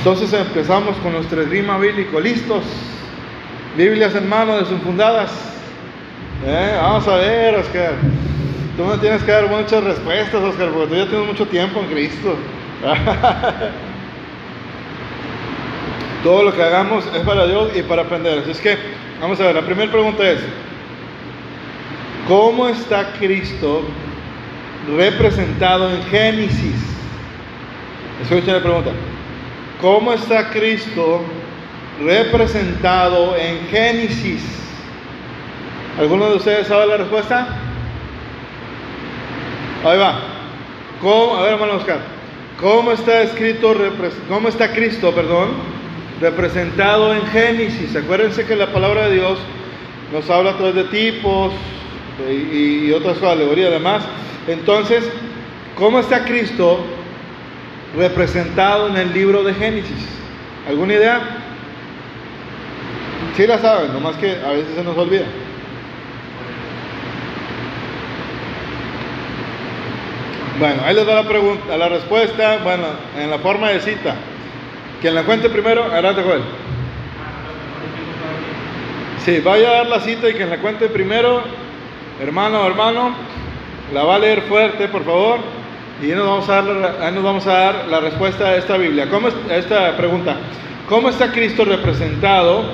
Entonces empezamos con nuestro esgrima bíblico. ¿Listos? Biblias en mano, desenfundadas. ¿Eh? Vamos a ver, Oscar. Tú me tienes que dar muchas respuestas, Oscar, porque tú ya tienes mucho tiempo en Cristo. Todo lo que hagamos es para Dios y para aprender. Así es que, vamos a ver, la primera pregunta es, ¿cómo está Cristo representado en Génesis? Escuchen la pregunta. ¿Cómo está Cristo representado en Génesis? ¿Alguno de ustedes sabe la respuesta? Ahí va. ¿Cómo? A ver, hermano Oscar. ¿Cómo está escrito, cómo está Cristo, perdón, representado en Génesis? Acuérdense que la palabra de Dios nos habla a través de tipos y, y otras alegorías además. Entonces, ¿cómo está Cristo representado en el libro de Génesis? ¿Alguna idea? Sí la saben, nomás que a veces se nos olvida. Bueno, ahí les da la pregunta, la respuesta, bueno, en la forma de cita. Quien la cuente primero, adelante Joel. Sí, vaya a dar la cita y quien la cuente primero, hermano, hermano, la va a leer fuerte, por favor, y ahí nos vamos a dar, ahí nos vamos a dar la respuesta a esta Biblia. ¿Cómo es, a esta pregunta? ¿Cómo está Cristo representado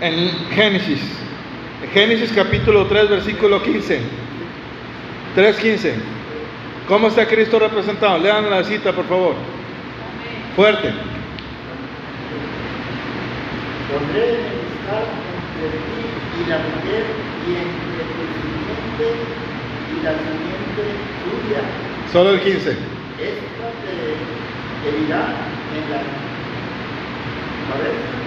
en Génesis? Génesis capítulo 3, versículo 15. 3.15. ¿Cómo está Cristo representado? Lean la cita, por favor. Fuerte. Pondré enemistad entre ti y la mujer y entre tu simiente y la simiente tuya. Solo el 15. Esta te herirá en la cabeza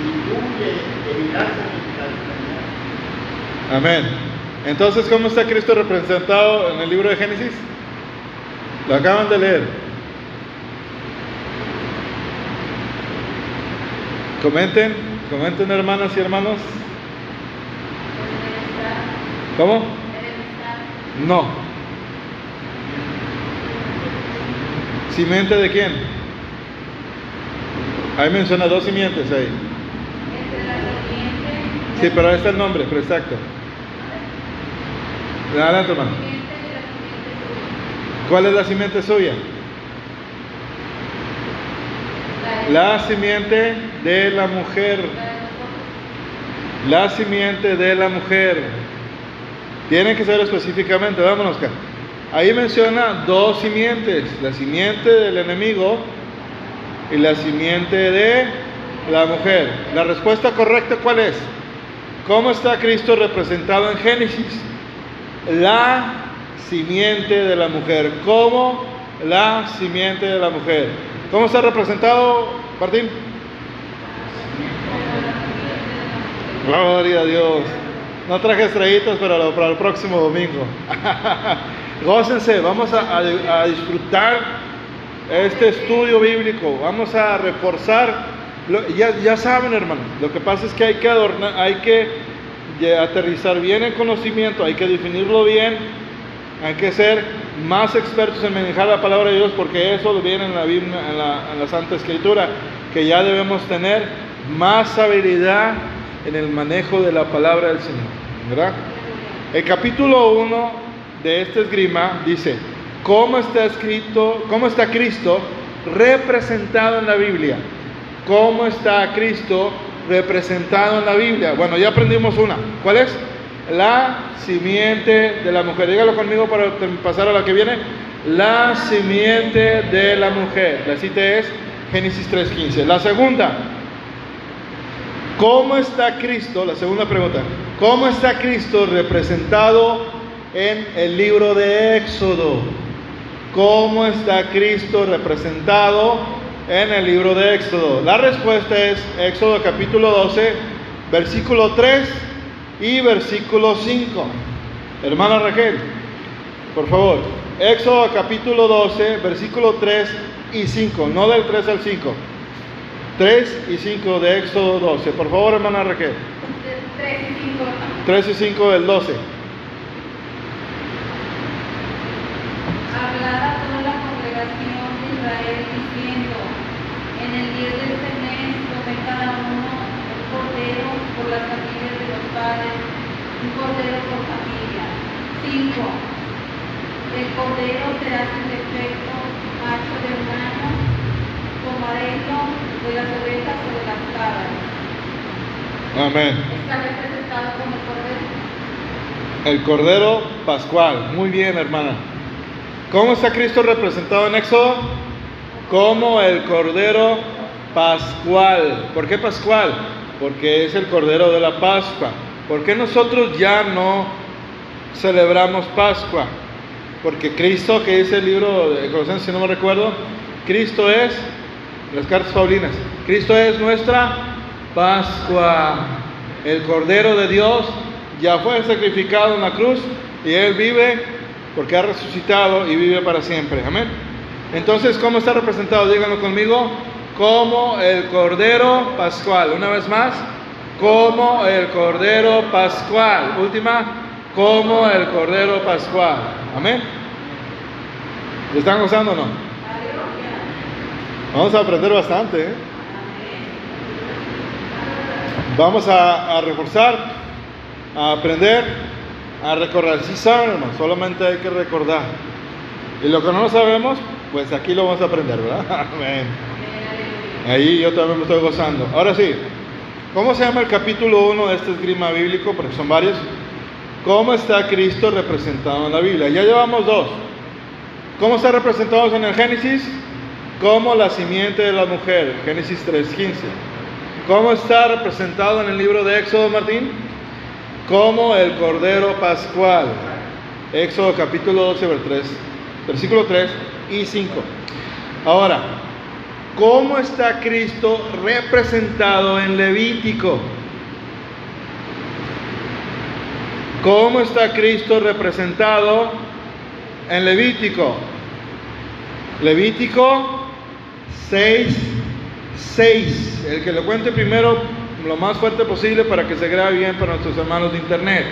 y tú le herirás en el calcañar. Amén. Entonces, ¿cómo está Cristo representado en el libro de Génesis? Lo acaban de leer. Comenten, comenten hermanas y hermanos. ¿Cómo? No. ¿Simiente de quién? Ahí menciona dos simientes ahí. Sí, pero ahí está el nombre, pero exacto. Adelante, hermano. ¿Cuál es la simiente suya? La simiente de la mujer. La simiente de la mujer. Tiene que ser específicamente, vámonos acá. Ahí menciona dos simientes, la simiente del enemigo y la simiente de la mujer. La respuesta correcta cuál es? ¿Cómo está Cristo representado en Génesis? La simiente de la mujer. ¿Cómo? La simiente de la mujer. ¿Cómo está representado, Martín? Gloria a Dios. No traje estrellitas para, para el próximo domingo. Gócense, vamos a, a, a, disfrutar este estudio bíblico. Vamos a reforzar. Lo, ya, ya, saben, hermano, lo que pasa es que hay que adornar, hay que aterrizar bien el conocimiento, hay que definirlo bien, hay que ser más expertos en manejar la palabra de Dios, porque eso viene en la Biblia, en la, en la Santa Escritura, que ya debemos tener más habilidad en el manejo de la palabra del Señor. ¿verdad? El capítulo 1 de este esgrima dice, ¿cómo está escrito, cómo está Cristo representado en la Biblia? ¿Cómo está Cristo representado en la Biblia? Bueno, ya aprendimos una. ¿Cuál es? La simiente de la mujer. Dígalo conmigo para pasar a la que viene. La simiente de la mujer. La cita es Génesis 3.15. La segunda, ¿Cómo está Cristo? La segunda pregunta. ¿Cómo está Cristo representado en el libro de Éxodo? ¿Cómo está Cristo representado en el libro de Éxodo? La respuesta es Éxodo capítulo 12, versículo 3 y versículo 5. Hermana Raquel, por favor. Éxodo capítulo 12, versículo 3 y 5. No del 3 al 5. 3 y 5 de Éxodo 12. Por favor, hermana Raquel. 3 y 5. 3 y 5 del 12. hablaba toda la congregación de Israel diciendo, en el día de este mes come cada uno un cordero por las familias de los padres, un cordero por familia. 5. El cordero será sin defecto, macho de un año, comadero de las ovejas o de las cabras. Amén. Está representado como cordero. El cordero pascual. Muy bien, hermana. ¿Cómo está Cristo representado en Éxodo? Como el Cordero Pascual. ¿Por qué Pascual? Porque es el Cordero de la Pascua. ¿Por qué nosotros ya no celebramos Pascua? Porque Cristo, que dice el libro de Colosenses, si no me recuerdo, Cristo es, las cartas paulinas, Cristo es nuestra Pascua. El Cordero de Dios ya fue sacrificado en la cruz y Él vive porque ha resucitado y vive para siempre. Amén. Entonces, ¿cómo está representado? Díganlo conmigo. Como el Cordero Pascual. Una vez más. Como el Cordero Pascual. Última. Como el Cordero Pascual. Amén. ¿Le están gozando o no? Vamos a aprender bastante. ¿eh? Vamos a, a reforzar, a aprender, a recordar. Sí saben, hermano, solamente hay que recordar. Y lo que no sabemos, pues aquí lo vamos a aprender, ¿verdad? Amén. Ahí yo también me estoy gozando. Ahora sí, ¿cómo se llama el capítulo 1 de este esgrima bíblico? Porque son varios. ¿Cómo está Cristo representado en la Biblia? Ya llevamos dos. ¿Cómo está representado en el Génesis? Como la simiente de la mujer, Génesis 3.15. ¿Cómo está representado en el libro de Éxodo, Martín? Como el Cordero Pascual. Éxodo capítulo 12, vers- 3, versículo 3 y 5. Ahora, ¿cómo está Cristo representado en Levítico? ¿Cómo está Cristo representado en Levítico? Levítico 6, 6. El que lo cuente primero lo más fuerte posible para que se grabe bien para nuestros hermanos de internet.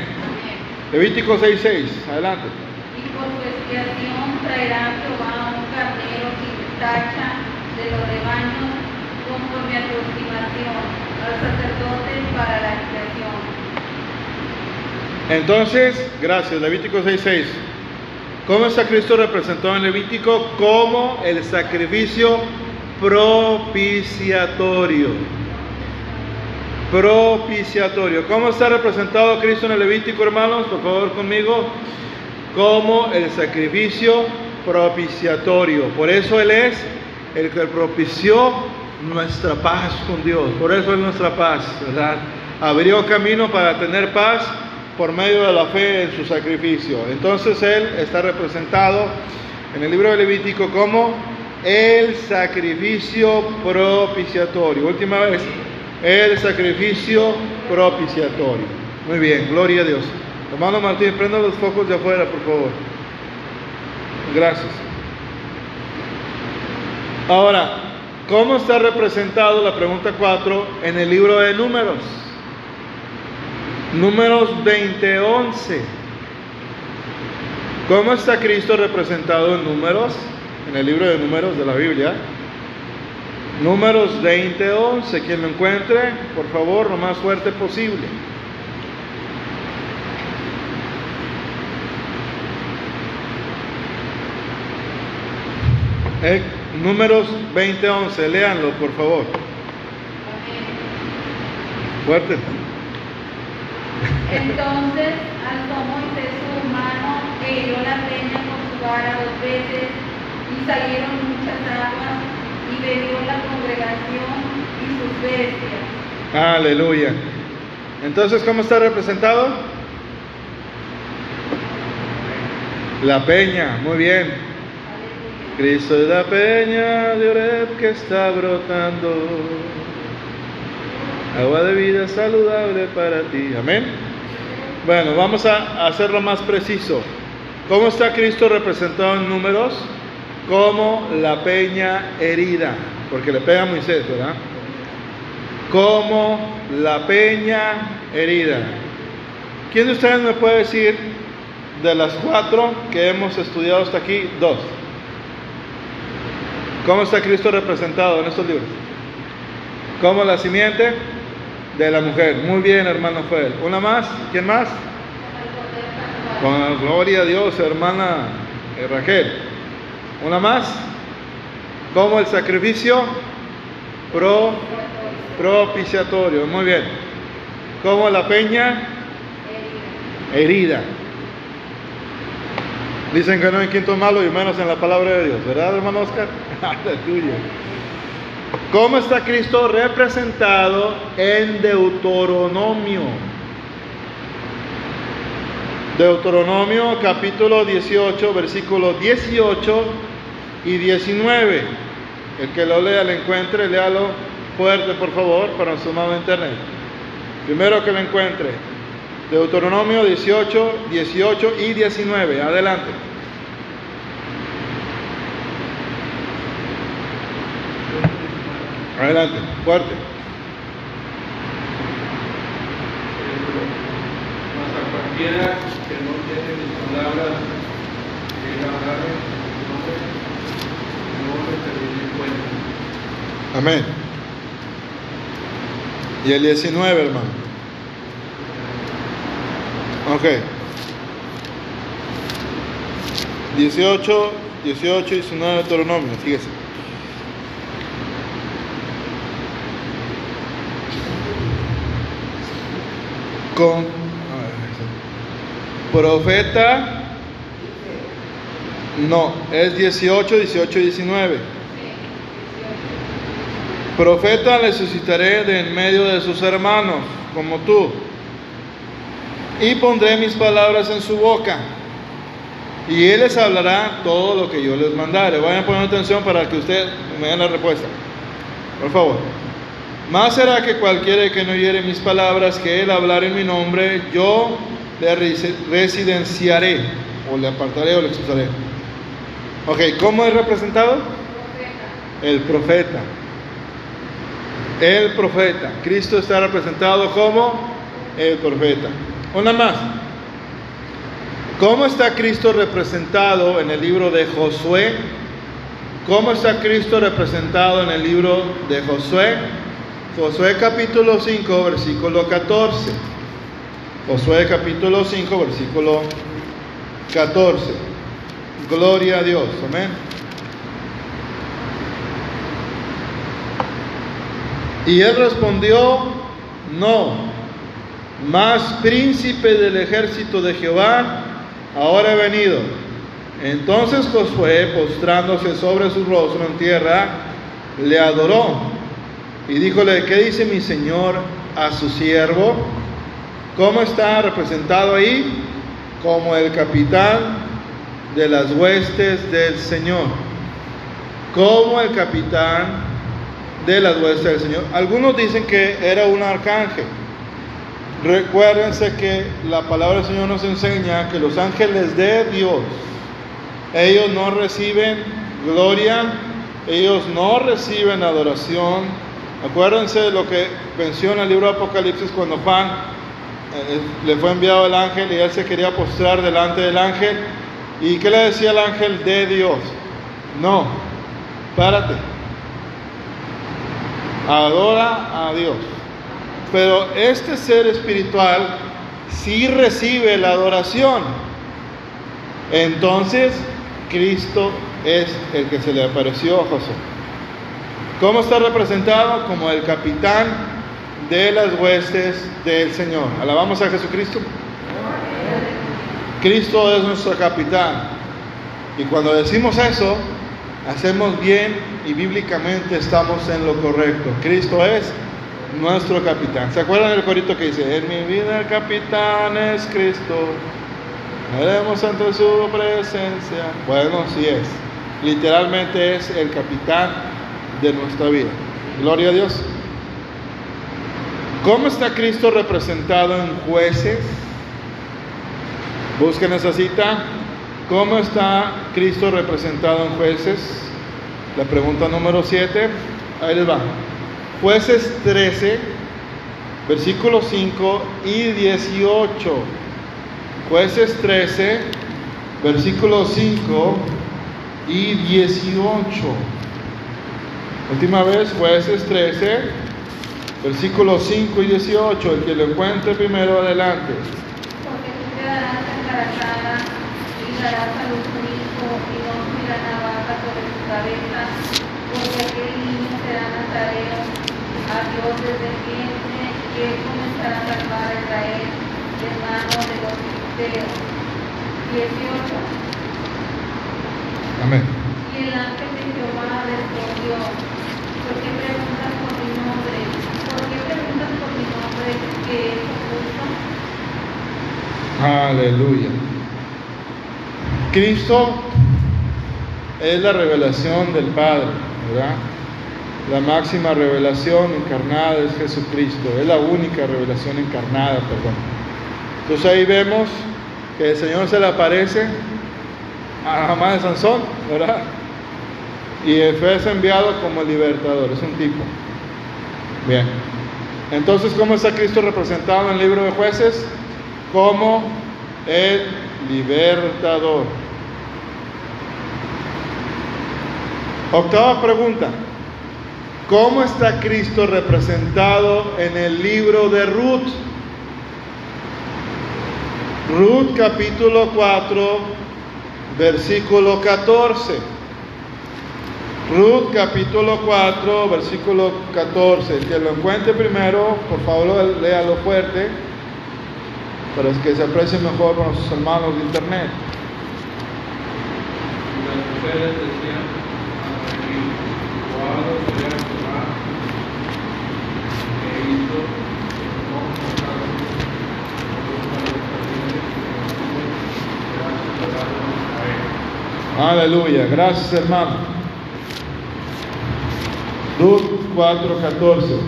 Levítico 6, 6. Adelante. Y por su expiación traerá Jehová un carnero sin tacha de los rebaños, conforme a su estimación, al sacerdote para la expiación. Entonces, gracias, Levítico 6:6. ¿Cómo está Cristo representado en Levítico? Como el sacrificio propiciatorio. Propiciatorio. ¿Cómo está representado Cristo en el Levítico, hermanos? Por favor, conmigo. Como el sacrificio propiciatorio. Por eso Él es el que propició nuestra paz con Dios. Por eso es nuestra paz, ¿verdad? Abrió camino para tener paz por medio de la fe en su sacrificio. Entonces Él está representado en el libro de Levítico como el sacrificio propiciatorio. Última vez, el sacrificio propiciatorio. Muy bien, gloria a Dios. Hermano Martín, prenda los focos de afuera, por favor. Gracias. Ahora, ¿cómo está representado la pregunta 4 en el libro de números? Números 20:11. ¿Cómo está Cristo representado en números? En el libro de números de la Biblia. Números 20:11. Quien lo encuentre, por favor, lo más fuerte posible. Eh, números 20:11. Léanlo, por favor. Fuerte. Entonces alzó Moisés su mano e hirió la peña con su vara dos veces, y salieron muchas aguas, y bebió la congregación y sus bestias. Aleluya. Entonces, ¿cómo está representado? La peña, muy bien. Aleluya. Cristo es la peña de Oreb que está brotando. Agua de vida saludable para ti. Amén. Bueno, vamos a hacerlo más preciso. ¿Cómo está Cristo representado en números? Como la peña herida, porque le pega a Moisés, ¿verdad? Como la peña herida. ¿Quién de ustedes me puede decir de las cuatro que hemos estudiado hasta aquí, dos? ¿Cómo está Cristo representado en estos libros? Como la simiente de la mujer. Muy bien, hermano Joel. ¿Una más? ¿Quién más? Con gloria a Dios, hermana Raquel. Una más. Como el sacrificio pro, propiciatorio. Muy bien. Como la peña herida. Dicen que no hay quinto malo y menos en la palabra de Dios, ¿verdad, hermano Oscar? Aleluya. ¿Cómo está Cristo representado en Deuteronomio? Deuteronomio capítulo 18, versículos 18 y 19. El que lo lea, lo encuentre, léalo fuerte, por favor, para su de internet. Primero que lo encuentre. Deuteronomio 18, 18 y 19. Adelante. Adelante, fuerte. Mas a cualquiera que no tiene mis palabras, que hablaré en su nombre, no le tendré en cuenta. Amén. Y el 19, hermano. Ok. 18, 18 y 19 de Deuteronomio, fíjese. Con profeta, no, es 18, 18 y 19. Profeta le suscitaré de en medio de sus hermanos, como tú, y pondré mis palabras en su boca, y él les hablará todo lo que yo les mandare. Vayan a poner atención para que usted me den la respuesta. Por favor. Más será que cualquiera que no oyere mis palabras, que él hablar en mi nombre, yo le residenciaré, o le apartaré o le expulsaré. Ok, ¿cómo es representado? El profeta. El profeta. Cristo está representado como el profeta. Una más. ¿Cómo está Cristo representado en el libro de Josué? ¿Cómo está Cristo representado en el libro de Josué? Josué capítulo 5, versículo 14. Josué capítulo 5, versículo 14. Gloria a Dios. Amén. Y él respondió, no, más príncipe del ejército de Jehová, ahora he venido. Entonces Josué, postrándose sobre su rostro en tierra, le adoró y díjole, ¿qué dice mi señor a su siervo? ¿Cómo está representado ahí? Como el capitán de las huestes del Señor. Como el capitán de las huestes del Señor. Algunos dicen que era un arcángel. Recuérdense que la palabra del Señor nos enseña que los ángeles de Dios, ellos no reciben gloria, ellos no reciben adoración. Acuérdense de lo que menciona el libro de Apocalipsis cuando Juan eh, le fue enviado el ángel y él se quería postrar delante del ángel. ¿Y qué le decía el ángel de Dios? No, párate, adora a Dios. Pero este ser espiritual sí recibe la adoración. Entonces, Cristo es el que se le apareció a José. ¿Cómo está representado? Como el capitán de las huestes del Señor. Alabamos a Jesucristo. Cristo es nuestro capitán. Y cuando decimos eso, hacemos bien y bíblicamente estamos en lo correcto. Cristo es nuestro capitán. ¿Se acuerdan del corito que dice, en mi vida el capitán es Cristo? Haremos ante su presencia. Bueno, sí es. Literalmente es el capitán de nuestra vida. Gloria a Dios. ¿Cómo está Cristo representado en jueces? Busquen esa cita. ¿Cómo está Cristo representado en jueces? La pregunta número 7. Ahí les va. Jueces 13, versículos 5 y 18. Jueces 13, versículos 5 y 18. Última vez, jueces 13, versículos 5 y 18. El que lo encuentre primero, adelante. Porque tú te darás y darás a luz un hijo y no subirá porque aquel niño será nazareo a Dios desde siempre, y él comenzará a salvar a Israel de mano de los filisteos. 18. Amén. Y el ángel de Jehová respondió, ¿por qué preguntas por mi nombre? ¿Por qué preguntas por mi nombre que es oculto? Aleluya. Cristo es la revelación del Padre, ¿verdad? La máxima revelación encarnada es Jesucristo, es la única revelación encarnada, perdón. Entonces ahí vemos que el Señor se le aparece a Jamás de Sansón, ¿verdad? Y fue enviado como libertador, es un tipo. Bien. Entonces, ¿cómo está Cristo representado en el libro de jueces? Como el libertador. Octava pregunta. ¿Cómo está Cristo representado en el libro de Ruth? Ruth capítulo 4, versículo 14. Ruth capítulo 4, versículo 14. El que lo encuentre primero, por favor léalo fuerte, para que se aprecie mejor con sus hermanos de internet. Las mujeres decían a Noemí, guardo sea Jehová, que hizo que no contaron Aleluya, gracias hermano. Ruth 4:14.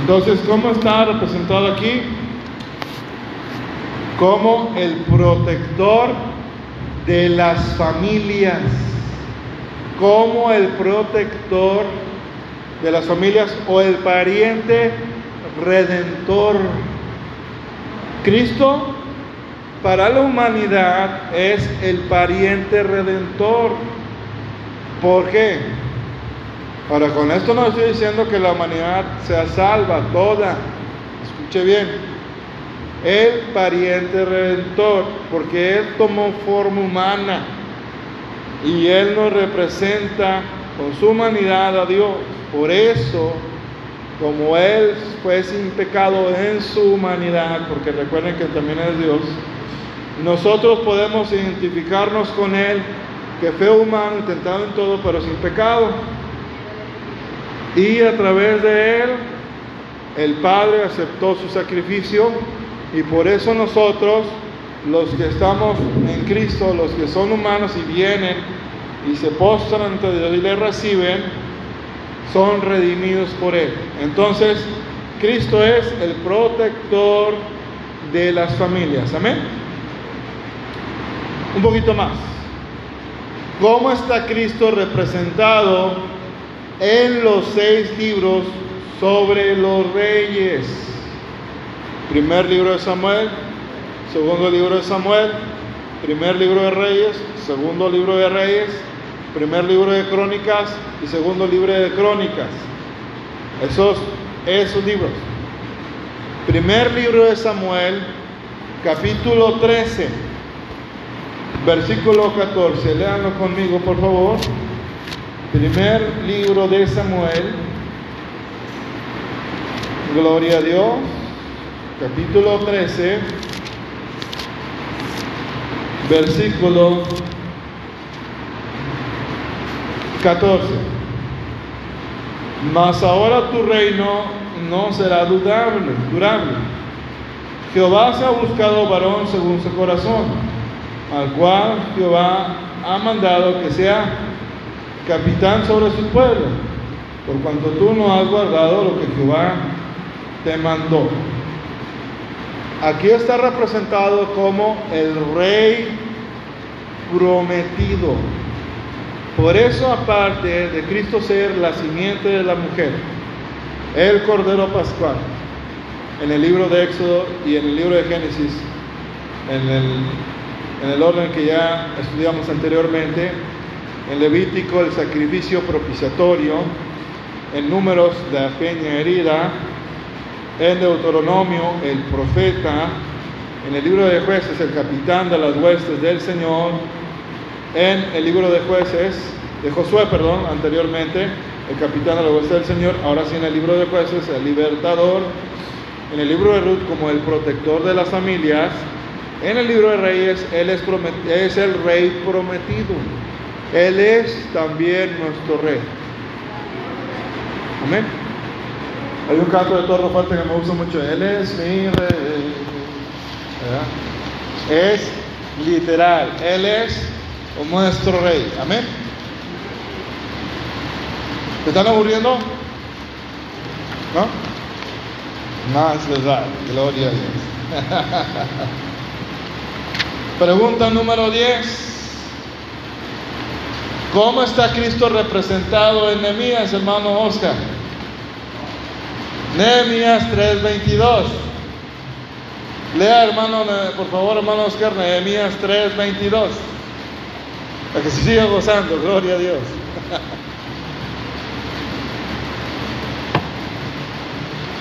Entonces, ¿cómo está representado aquí? Como el protector de las familias. Como el protector de las familias o el pariente redentor. Cristo para la humanidad es el pariente redentor. ¿Por qué? Ahora, con esto no estoy diciendo que la humanidad sea salva toda. Escuche bien. El pariente redentor, porque Él tomó forma humana y Él nos representa con su humanidad a Dios. Por eso, como Él fue sin pecado en su humanidad, porque recuerden que también es Dios, nosotros podemos identificarnos con Él, que fue humano, tentado en todo, pero sin pecado. Y a través de Él, el Padre aceptó su sacrificio y por eso nosotros, los que estamos en Cristo, los que son humanos y vienen y se postran ante Dios y le reciben, son redimidos por Él. Entonces, Cristo es el protector de las familias. Amén. Un poquito más. ¿Cómo está Cristo representado en los seis libros sobre los reyes? Primer libro de Samuel, segundo libro de Samuel, primer libro de Reyes, segundo libro de Reyes, primer libro de Crónicas y segundo libro de Crónicas. Esos, esos libros. Primer libro de Samuel, capítulo 13, versículo 14. Léanlo conmigo, por favor. Primer libro de Samuel. Gloria a Dios. Capítulo 13, versículo 14. Mas ahora tu reino no será durable, durable. Jehová se ha buscado varón según su corazón, al cual Jehová ha mandado que sea capitán sobre su pueblo, por cuanto tú no has guardado lo que Jehová te mandó. Aquí está representado como el rey prometido. Por eso, aparte de Cristo ser la simiente de la mujer, el Cordero Pascual, en el libro de Éxodo y en el libro de Génesis, en el, en el orden que ya estudiamos anteriormente, en Levítico el sacrificio propiciatorio, en números la peña herida, en Deuteronomio el profeta, en el libro de jueces el capitán de las huestes del Señor, en el libro de jueces, de Josué, perdón, anteriormente, el capitán de las huestes del Señor, ahora sí en el libro de jueces, el libertador, en el libro de Ruth como el protector de las familias, en el libro de Reyes, Él es, el rey prometido. Él es también nuestro rey. Amén. Hay un canto de Torro Fuerte que me gusta mucho. Él es mi rey. Es literal. Él es nuestro rey. Amén. ¿Se están aburriendo? ¿No? Más les da. Gloria a Dios. Pregunta número 10. ¿Cómo está Cristo representado en Nehemías, hermano Oscar? Nehemías 3:22. Lea, hermano, por favor, hermano Oscar, Nehemías 3:22. Para que se siga gozando, gloria a Dios.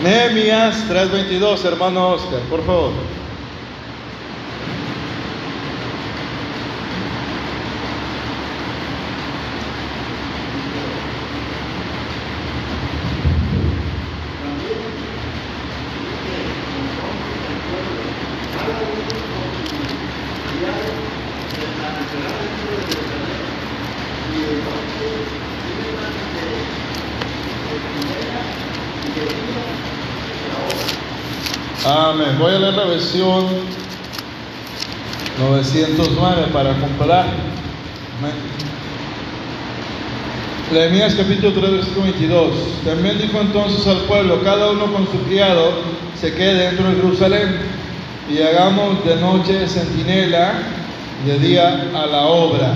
Nehemías 3:22, hermano Oscar, por favor. Versión 909 para comparar. Nehemías capítulo 3, versículo 22. También dijo entonces al pueblo, cada uno con su criado se quede dentro de Jerusalén y hagamos de noche centinela, de día a la obra.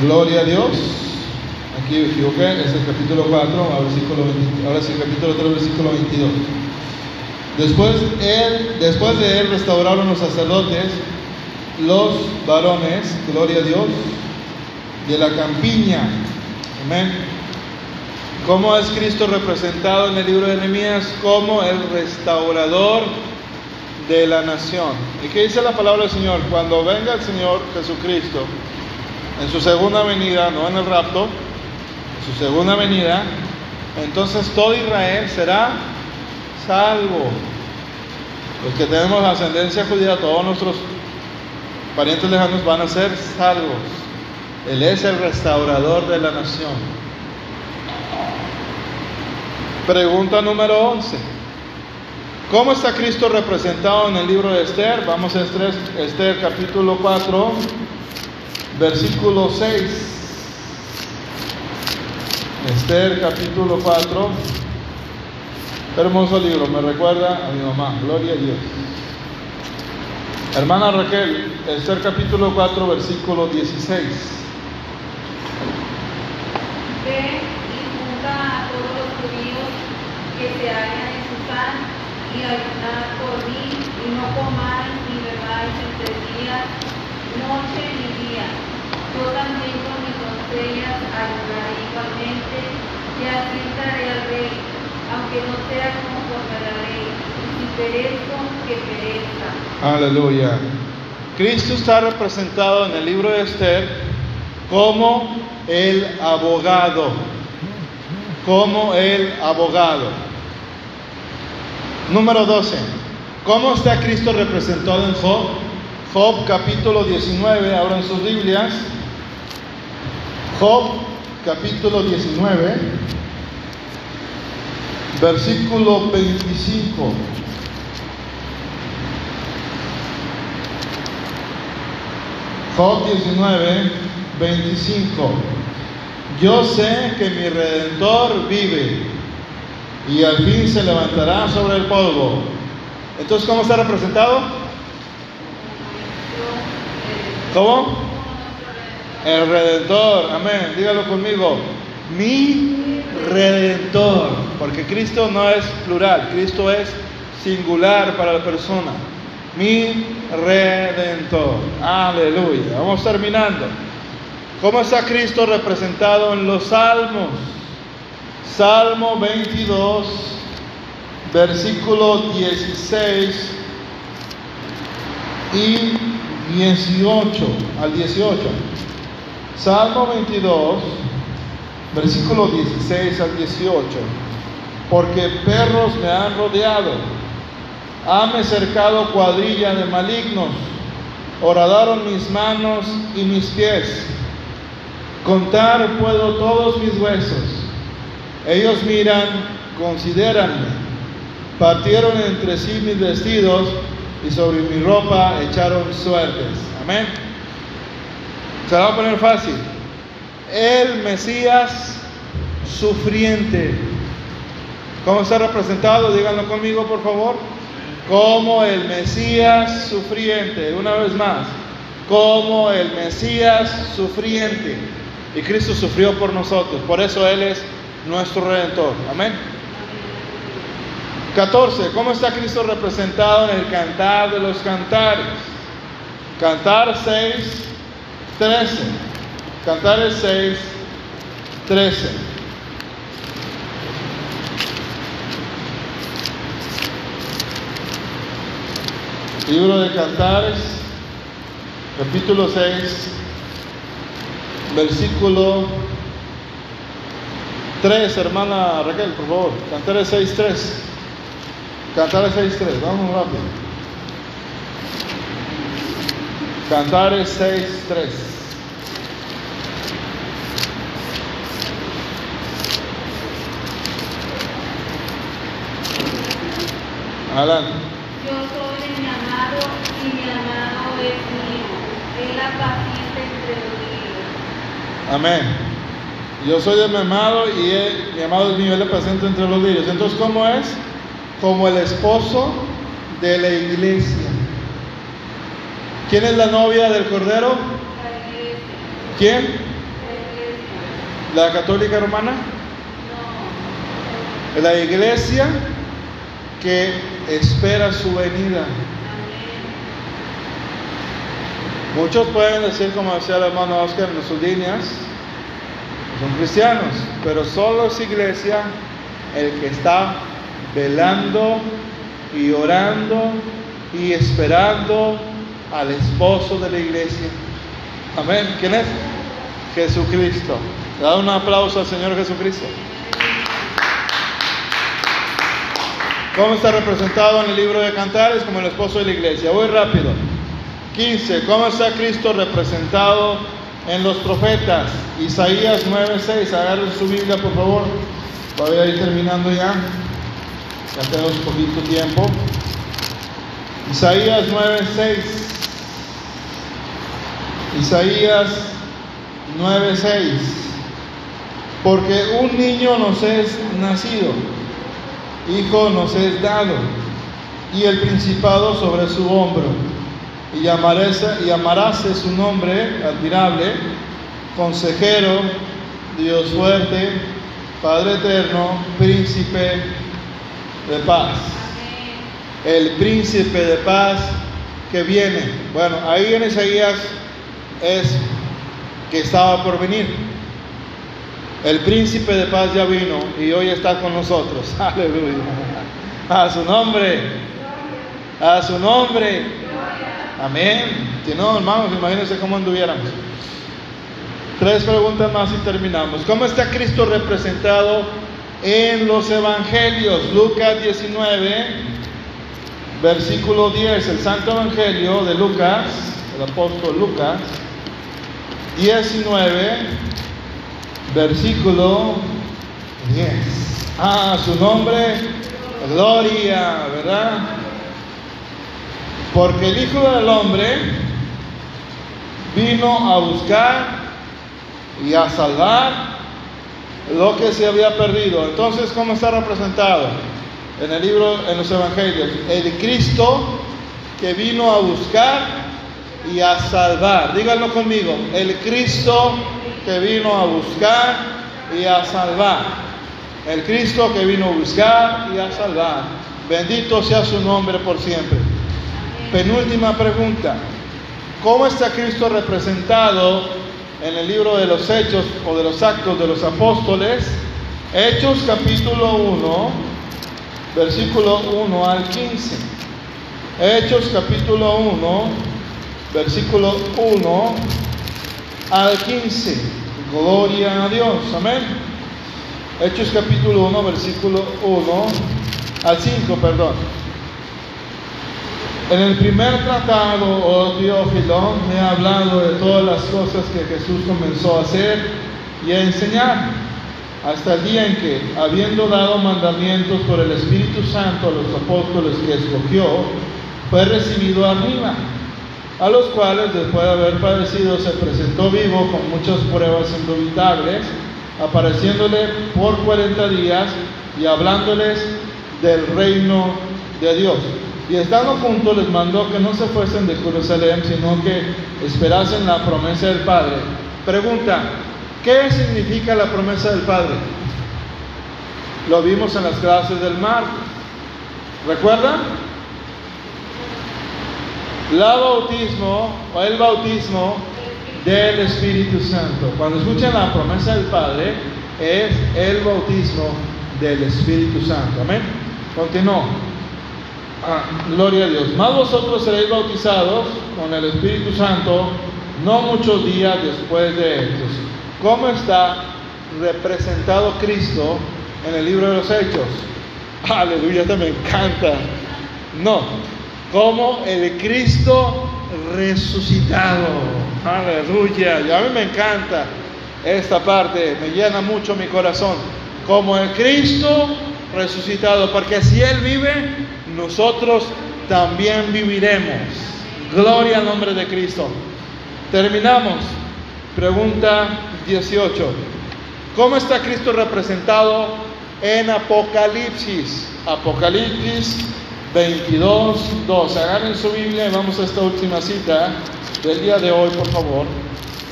Gloria a Dios. Aquí me equivoqué, es el capítulo 4, versículo 20, ahora sí, capítulo 3, versículo 22. Después, él, después de él restauraron los sacerdotes, los varones, gloria a Dios, de la campiña. Amén. ¿Cómo es Cristo representado en el libro de Nehemías? Como el restaurador de la nación. ¿Y qué dice la palabra del Señor? Cuando venga el Señor Jesucristo en su segunda venida, no en el rapto, en su segunda venida, entonces todo Israel será salvo. Los que tenemos ascendencia judía, todos nuestros parientes lejanos van a ser salvos. Él es el restaurador de la nación. Pregunta número 11. ¿Cómo está Cristo representado en el libro de Esther? Vamos a Esther, Esther capítulo 4, versículo 6. Esther capítulo 4. Hermoso libro, me recuerda a mi mamá, gloria a Dios. Hermana Raquel, Esther capítulo 4, versículo 16. Ve y junta a todos los judíos que se hallan en Susán y ayunad por mí, y no comáis ni bebáis en tres días, noche ni día. Yo también con mis doncellas ayunaré igualmente, y así daré al rey, aunque no sea conforme a la ley, y perezco, que perezca. Aleluya. Cristo está representado en el libro de Esther como el abogado, como el abogado. Número 12. ¿Cómo está Cristo representado en Job? Job capítulo 19, abran sus Biblias. Job capítulo 19, versículo 25. Job 19, 25. Yo sé que mi redentor vive y al fin se levantará sobre el polvo. Entonces, ¿cómo está representado? ¿Cómo? El redentor, amén. Dígalo conmigo. Mi redentor, porque Cristo no es plural, Cristo es singular para la persona. Mi redentor. Aleluya. Vamos terminando. ¿Cómo está Cristo representado en los salmos? Salmo 22, versículo 16 y 18 al 18. Salmo 22, versículo 16 al 18. Porque perros me han rodeado, hame cercado cuadrilla de malignos, horadaron mis manos y mis pies. Contar puedo todos mis huesos. Ellos miran, considéranme. Partieron entre sí mis vestidos y sobre mi ropa echaron suertes. Amén. Se va a poner fácil. El Mesías sufriente. ¿Cómo está representado? Díganlo conmigo, por favor. Como el Mesías sufriente. Una vez más. Como el Mesías sufriente. Y Cristo sufrió por nosotros. Por eso Él es nuestro Redentor. Amén. 14. ¿Cómo está Cristo representado en el cantar de los cantares? Cantar 6, 13. Cantares 6, 13. Libro de Cantares, capítulo 6, versículo 3, hermana Raquel, por favor. Cantares 6, 3. Cantares 6, 3. Vamos rápido. Cantares 6, 3. Adelante. Yo soy de mi amado y mi amado es mío. Él apacienta entre los. Amén. Yo soy de mi amado y él- mi amado es mío, él le presenta entre los lirios. Entonces, ¿cómo es? Como el esposo de la iglesia. ¿Quién es la novia del Cordero? La iglesia. ¿Quién? La iglesia. ¿La católica romana? No. La iglesia que espera su venida. Muchos pueden decir, como decía el hermano Oscar en sus líneas, son cristianos, pero solo es iglesia el que está velando y orando y esperando al esposo de la iglesia. Amén. ¿Quién es? Jesucristo. Le da un aplauso al Señor Jesucristo. ¿Cómo está representado en el libro de Cantares? Como el esposo de la iglesia. Voy rápido. 15. ¿Cómo está Cristo representado en los profetas? Isaías 9:6. Agarren su Biblia, por favor. Voy a ir terminando ya. Ya tenemos poquito tiempo. Isaías 9:6. Isaías 9:6. Porque un niño nos es nacido, hijo nos es dado, y el principado sobre su hombro y llamarese, y llamarase su nombre admirable, consejero, Dios fuerte, Padre eterno, príncipe de paz. El príncipe de paz que viene. Bueno, ahí en Isaías es que estaba por venir. El príncipe de paz ya vino y hoy está con nosotros. Aleluya. A su nombre. A su nombre. Amén. Si no, hermanos, imagínense cómo anduviéramos. Tres preguntas más y terminamos. ¿Cómo está Cristo representado en los evangelios? Lucas 19, versículo 10. El Santo Evangelio de Lucas, el apóstol Lucas, 19, versículo 10. Ah, su nombre, gloria, ¿verdad? Porque el Hijo del Hombre vino a buscar y a salvar lo que se había perdido. Entonces, ¿cómo está representado en el libro, en los evangelios? El Cristo que vino a buscar y a salvar. Díganlo conmigo. El Cristo que vino a buscar y a salvar. El Cristo que vino a buscar y a salvar. Bendito sea su nombre por siempre. Penúltima pregunta. ¿Cómo está Cristo representado en el libro de los Hechos o de los Actos de los Apóstoles? Hechos capítulo 1, versículo 1 al 15. Hechos capítulo 1, versículo 1 al 15. Gloria a Dios. Amén. Hechos capítulo 1, versículo 1 al 5, perdón. En el primer tratado, oh Teófilo, me ha hablado de todas las cosas que Jesús comenzó a hacer y a enseñar, hasta el día en que, habiendo dado mandamientos por el Espíritu Santo a los apóstoles que escogió, fue recibido arriba, a los cuales, después de haber padecido, se presentó vivo con muchas pruebas indubitables, apareciéndole por 40 días y hablándoles del reino de Dios. Y estando juntos les mandó que no se fuesen de Jerusalén, sino que esperasen la promesa del Padre. Pregunta, ¿qué significa la promesa del Padre? Lo vimos en las clases del mar. ¿Recuerdan? La bautismo o el bautismo del Espíritu Santo. Cuando escuchan la promesa del Padre, es el bautismo del Espíritu Santo. Amén. Continúo. Ah, gloria a Dios. Más vosotros seréis bautizados con el Espíritu Santo no muchos días después de estos. ¿Cómo está representado Cristo en el libro de los Hechos? Aleluya, te me encanta. No, como el Cristo resucitado. Aleluya, y a mí me encanta esta parte, me llena mucho mi corazón. Como el Cristo resucitado, porque si Él vive, nosotros también viviremos. Gloria al nombre de Cristo. Terminamos. Pregunta 18. ¿Cómo está Cristo representado en Apocalipsis? Apocalipsis 22, 2. Agarren su Biblia y vamos a esta última cita del día de hoy, por favor.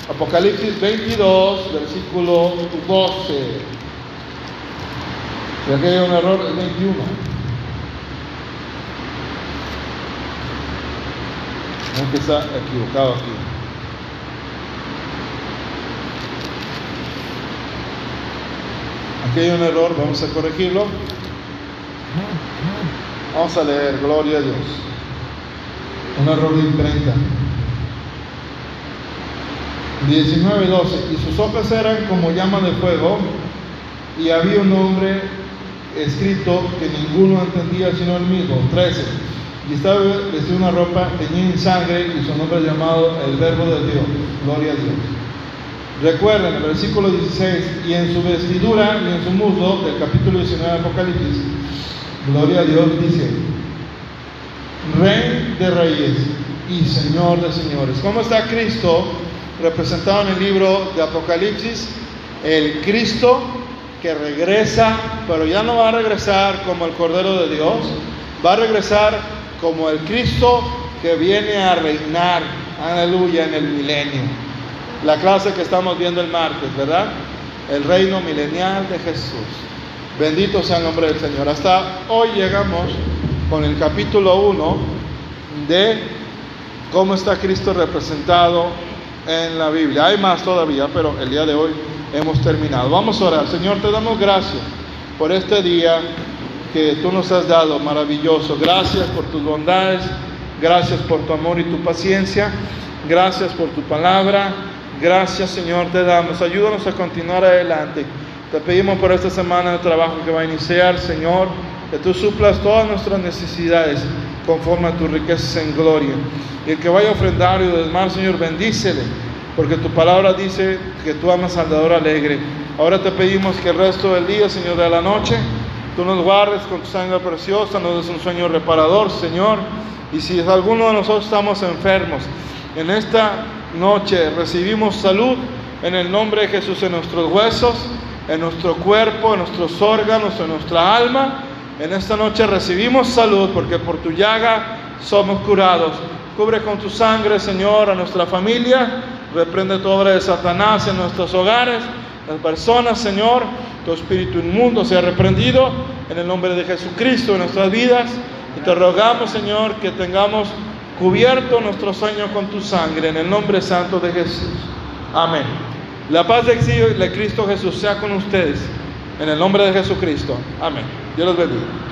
Apocalipsis 22, versículo 12. Si aquí hay un error, es 21. Aunque está equivocado aquí. Aquí hay un error, vamos a corregirlo. Vamos a leer, gloria a Dios. Un error de imprenta. 19 12. Y sus ojos eran como llama de fuego, y había un nombre escrito que ninguno entendía sino el mismo. 13. Y estaba vestido una ropa teñida en sangre, y su nombre llamado el Verbo de Dios. Gloria a Dios. Recuerden el versículo 16, y en su vestidura y en su muslo, del capítulo 19 de Apocalipsis, Gloria a Dios dice, Rey de reyes y Señor de señores. ¿Cómo está Cristo representado en el libro de Apocalipsis? El Cristo que regresa, pero ya no va a regresar como el Cordero de Dios, va a regresar como el Cristo que viene a reinar, aleluya, en el milenio. La clase que estamos viendo el martes, ¿verdad? El reino milenial de Jesús. Bendito sea el nombre del Señor. Hasta hoy llegamos con el capítulo 1 de cómo está Cristo representado en la Biblia. Hay más todavía, pero el día de hoy hemos terminado. Vamos a orar. Señor, te damos gracias por este día que tú nos has dado, maravilloso. Gracias por tus bondades, gracias por tu amor y tu paciencia, gracias por tu palabra. Gracias, Señor, te damos. Ayúdanos a continuar adelante. Te pedimos por esta semana de trabajo que va a iniciar, Señor, que tú suplas todas nuestras necesidades conforme a tus riquezas en gloria. Y el que vaya a ofrendar y desmar, Señor, bendícele, porque tu palabra dice que tú amas al dador alegre. Ahora te pedimos que el resto del día, Señor, de la noche, tú nos guardes con tu sangre preciosa, nos des un sueño reparador, Señor. Y si alguno de nosotros estamos enfermos, en esta noche recibimos salud en el nombre de Jesús en nuestros huesos en nuestro cuerpo, en nuestros órganos, en nuestra alma. En esta noche recibimos salud porque por tu llaga somos curados. Cubre con tu sangre, Señor, a nuestra familia. Reprende toda obra de Satanás en nuestros hogares, las personas, Señor. Tu espíritu inmundo sea reprendido en el nombre de Jesucristo en nuestras vidas. Y te rogamos, Señor, que tengamos cubierto nuestro sueño con tu sangre en el nombre santo de Jesús. Amén. La paz de Cristo Jesús sea con ustedes. En el nombre de Jesucristo. Amén. Dios los bendiga.